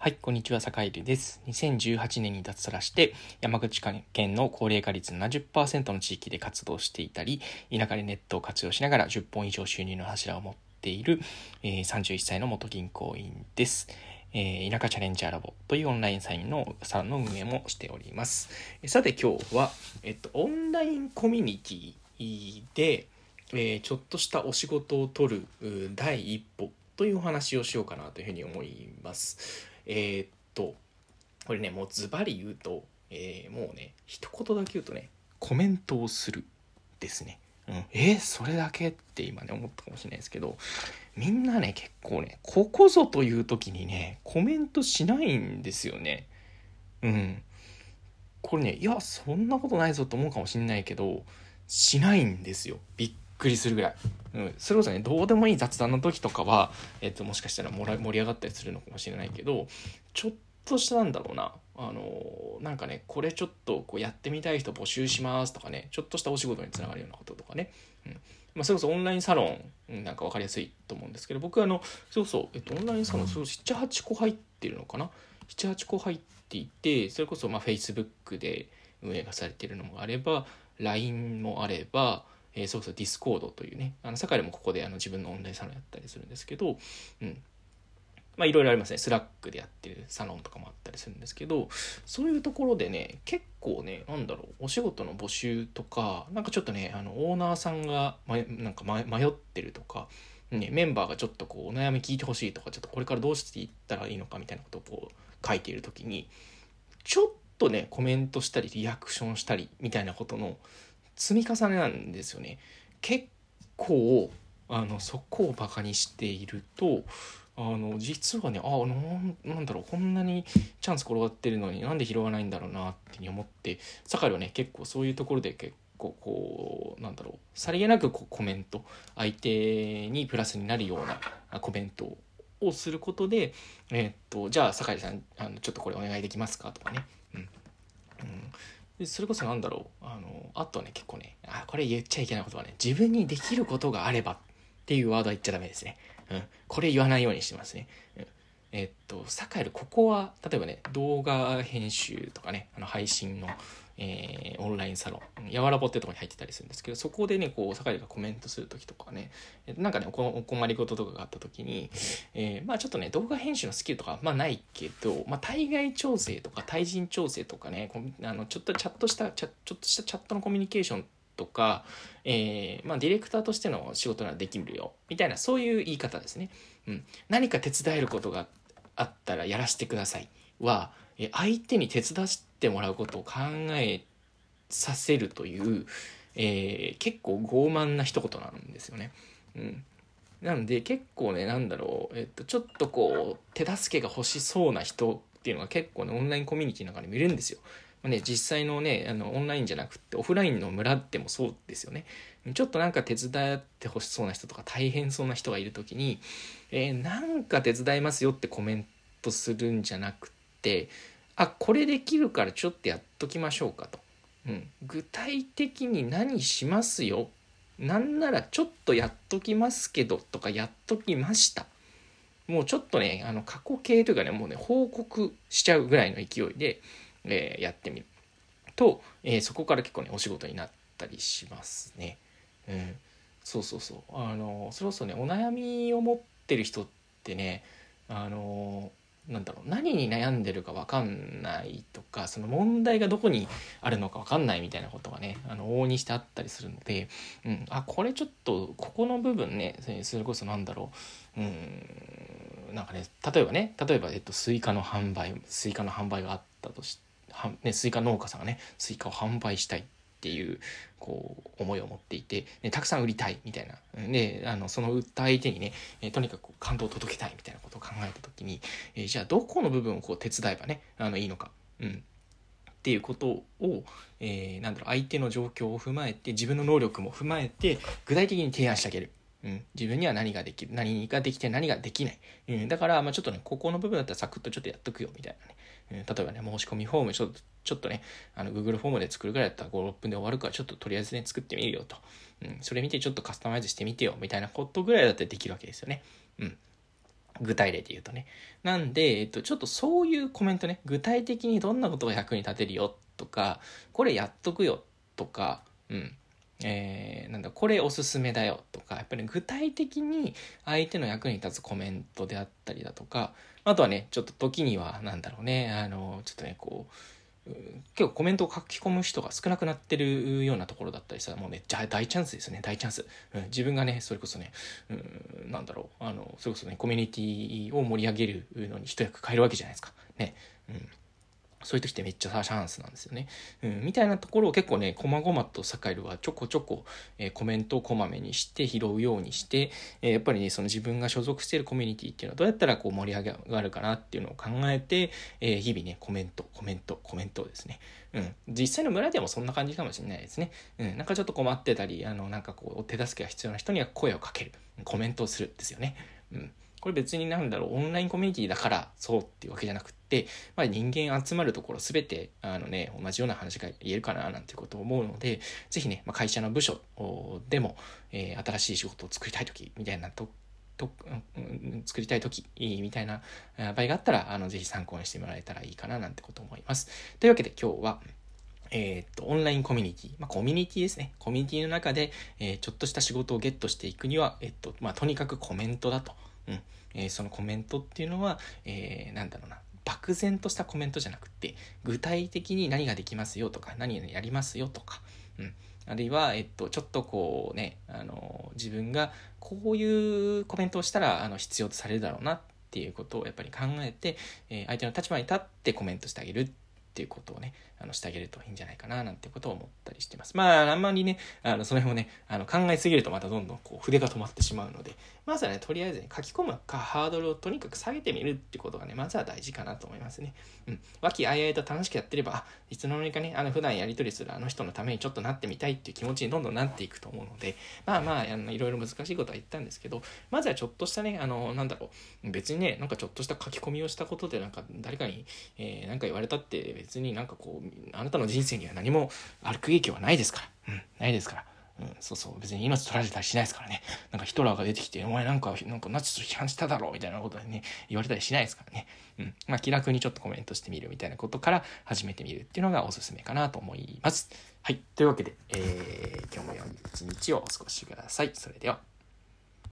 はい、こんにちは、坂入です。2018年に脱サラして、山口県の高齢化率70%の地域で活動していたり、田舎でネットを活用しながら10本以上収入の柱を持っている、えー、31歳の元銀行員です。えー、田舎チャレンジャーラボというオンラインサインのサロンの運営もしております。さて今日は、えっと、オンラインコミュニティで、えー、ちょっとしたお仕事を取る第一歩というお話をしようかなというふうに思います。えー、っと、これね、もうズバリ言うと、えー、もうね、一言だけ言うとね、コメントをするですね。うん、えー、それだけって今ね、思ったかもしれないですけど、みんなね、結構ね、ここぞという時にね、コメントしないんですよね。うん。これね、いや、そんなことないぞと思うかもしんないけど、しないんですよ。びっくりするぐらい。うん、それこそねどうでもいい雑談の時とかは、えっと、もしかしたら盛り上がったりするのかもしれないけどちょっとしたなんだろうな。あのなんかねこれちょっとこうやってみたい人募集しますとかねちょっとしたお仕事につながるようなこととかね、うん。まあ、それこそオンラインサロンなんか分かりやすいと思うんですけど僕あのそうそう、えっと、オンラインサロン78個入ってるのかな？78個入っていてそれこそまあ Facebook で運営がされてるのもあれば LINE もあればえー、そうそう Discord というねあの堺でもここであの自分のオンラインサロンやったりするんですけど、うん。まあいろいろありますね。 Slack でやってるサロンとかもあったりするんですけどそういうところでね結構ねなんだろうお仕事の募集とかなんかちょっとねあのオーナーさんが、ま、なんか迷ってるとかね、メンバーがちょっとこうお悩み聞いてほしいとかちょっとこれからどうしていったらいいのかみたいなことをこう書いている時にちょっとねコメントしたりリアクションしたりみたいなことの積み重ねなんですよね。結構あのそこをバカにしているとあの実はねあなんだろうこんなにチャンス転がってるのになんで拾わないんだろうなって思って酒井はね結構そういうところで結構こうなんだろうさりげなくこうコメント相手にプラスになるようなコメントをすることで、えー、っとじゃあ酒井さんあのちょっとこれお願いできますかとかね、それこそ何だろう。あのあとね結構ねあこれ言っちゃいけないことはね。自分にできることがあればっていうワードは言っちゃダメですね、うん、これ言わないようにしてますね、うん、えっとサカエルここは例えばね動画編集とかねあの配信のえー、オンラインサロン、やわらぼってとこに入ってたりするんですけど、そこでね、こう、酒井がコメントする時とかね、なんかねお、お困りごととかがあった時に、えー、まあちょっとね、動画編集のスキルとかまあないけど、まあ対外調整とか対人調整とかね、あのちょっとチャットした、ちょっとしたチャットのコミュニケーションとか、えー、まあ、ディレクターとしての仕事ならできるよ、みたいな、そういう言い方ですね。うん。何か手伝えることがあったらやらせてくださいは、え相手に手伝ってもらうことを考えさせるという、えー、結構傲慢な一言なんですよね。うん、なんで結構ねなんだろう、えっと、ちょっとこう手助けが欲しそうな人っていうのが結構ねオンラインコミュニティの中にもいるんですよ。まあ、ね、実際のねあのオンラインじゃなくてオフラインの村でもそうですよね。ちょっとなんか手伝ってほしそうな人とか大変そうな人がいる時に、えー、なんか手伝いますよってコメントするんじゃなくてあこれできるからちょっとやっときましょうかと、うん、具体的に何しますよ。なんならちょっとやっときますけどとかやっときました。もうちょっとねあの過去形というかねもうね報告しちゃうぐらいの勢いで、えー、やってみる。と、えー、そこから結構ねお仕事になったりしますね。うん、そうそうそう。あのそれこそねお悩みを持ってる人ってねあのなんだろう何に悩んでるか分かんないとかその問題がどこにあるのか分かんないみたいなことがねあの往々にしてあったりするので、うん、あこれちょっとここの部分ねそれこそなんだろううんなんかね例えばね例えば、えっと、スイカの販売スイカの販売があったとして、ね、スイカ農家さんがねスイカを販売したい。っていうこう思いを持っていて、ね、たくさん売りたいみたいな。であのその売った相手にね、えとにかく感動を届けたいみたいなことを考えた時に、えじゃあどこの部分をこう手伝えばねあのいいのか、うん、っていうことを、えー、なんだろう相手の状況を踏まえて自分の能力も踏まえて具体的に提案してあげる。うん、自分には何ができる何ができて何ができない、うん、だから、まあ、ちょっとねここの部分だったらサクッとちょっとやっとくよみたいなね。例えばね、申し込みフォームちょっと、ちょっとね、あの、Google フォームで作るぐらいだったら5、6分で終わるから、ちょっととりあえずね、作ってみるよと。うん、それ見てちょっとカスタマイズしてみてよ、みたいなことぐらいだったらできるわけですよね。うん。具体例で言うとね。なんで、えっと、ちょっとそういうコメントね、具体的にどんなことが役に立てるよとか、これやっとくよとか、うん。えー、なんだ、これおすすめだよとか、やっぱり具体的に相手の役に立つコメントであったりだとか、あとはね、ちょっと時には、なんだろうね、あの、ちょっとね、こう、結構コメントを書き込む人が少なくなってるようなところだったりしたらもうね大チャンスですね。大チャンス、うん、自分がねそれこそね、うん、なんだろう。あのそれこそねコミュニティを盛り上げるのに一役買えるわけじゃないですか。ね、うん、そういう時ってめっちゃチャンスなんですよね。うん、みたいなところを結構ね、こまごまとサカイルはちょこちょこ、えー、コメントをこまめにして拾うようにして、えー、やっぱりね、その自分が所属しているコミュニティっていうのはどうやったらこう盛り上がるかなっていうのを考えて、えー、日々ね、コメント、コメント、コメントですね。うん。実際の村でもそんな感じかもしれないですね。うん。なんかちょっと困ってたり、あの、なんかこう、手助けが必要な人には声をかける。コメントをするですよね。うん。これ別になんだろう、オンラインコミュニティだからそうっていうわけじゃなくって、まあ、人間集まるところ全て、あのね、同じような話が言えるかななんていうことを思うので、ぜひね、まあ、会社の部署でも、えー、新しい仕事を作りたい時みたいなとと、うん、作りたい時みたいな場合があったら、あの、ぜひ参考にしてもらえたらいいかななんてことを思います。というわけで今日は、えっ、と、オンラインコミュニティ。まあ、コミュニティですね。コミュニティの中で、えー、ちょっとした仕事をゲットしていくには、えっ、と、まあ、とにかくコメントだと。うん。えー、そのコメントっていうのは、えー、なんだろうな。漠然としたコメントじゃなくて、具体的に何ができますよとか、何やりますよとか、うん。あるいは、えっと、ちょっとこうね、あの、自分がこういうコメントをしたら、あの、必要とされるだろうなっていうことをやっぱり考えて、えー、相手の立場に立ってコメントしてあげるっっていうことをね、あの、してあげるといいんじゃないかな、なんてことを思ったりしてます。まあ、あんまりね、あの、その辺をね、あの、考えすぎるとまたどんどんこう、筆が止まってしまうので、まずはね、とりあえず、ね、書き込むか、ハードルをとにかく下げてみるってことがね、まずは大事かなと思いますね。うん。和気あいあいと楽しくやってれば、あ、いつの間にかね、あの、普段やり取りするあの人のためにちょっとなってみたいっていう気持ちにどんどんなっていくと思うので、まあまあ、あのいろいろ難しいことは言ったんですけど、まずはちょっとしたね、あの、なんだろう、別にね、なんかちょっとした書き込みをしたことで、なんか誰かに、えー、なんか言われたって別になんかこう、あなたの人生には何も悪影響はないですから。うん、ないですから。うん、そうそう。別に命取られたりしないですからね。なんかヒトラーが出てきて、お前なんか、なんかナチス批判しただろみたいなことでね、言われたりしないですからね。うん。まあ気楽にちょっとコメントしてみるみたいなことから始めてみるっていうのがおすすめかなと思います。はい。というわけで、えー、今日も良い一日をお過ごしください。それでは。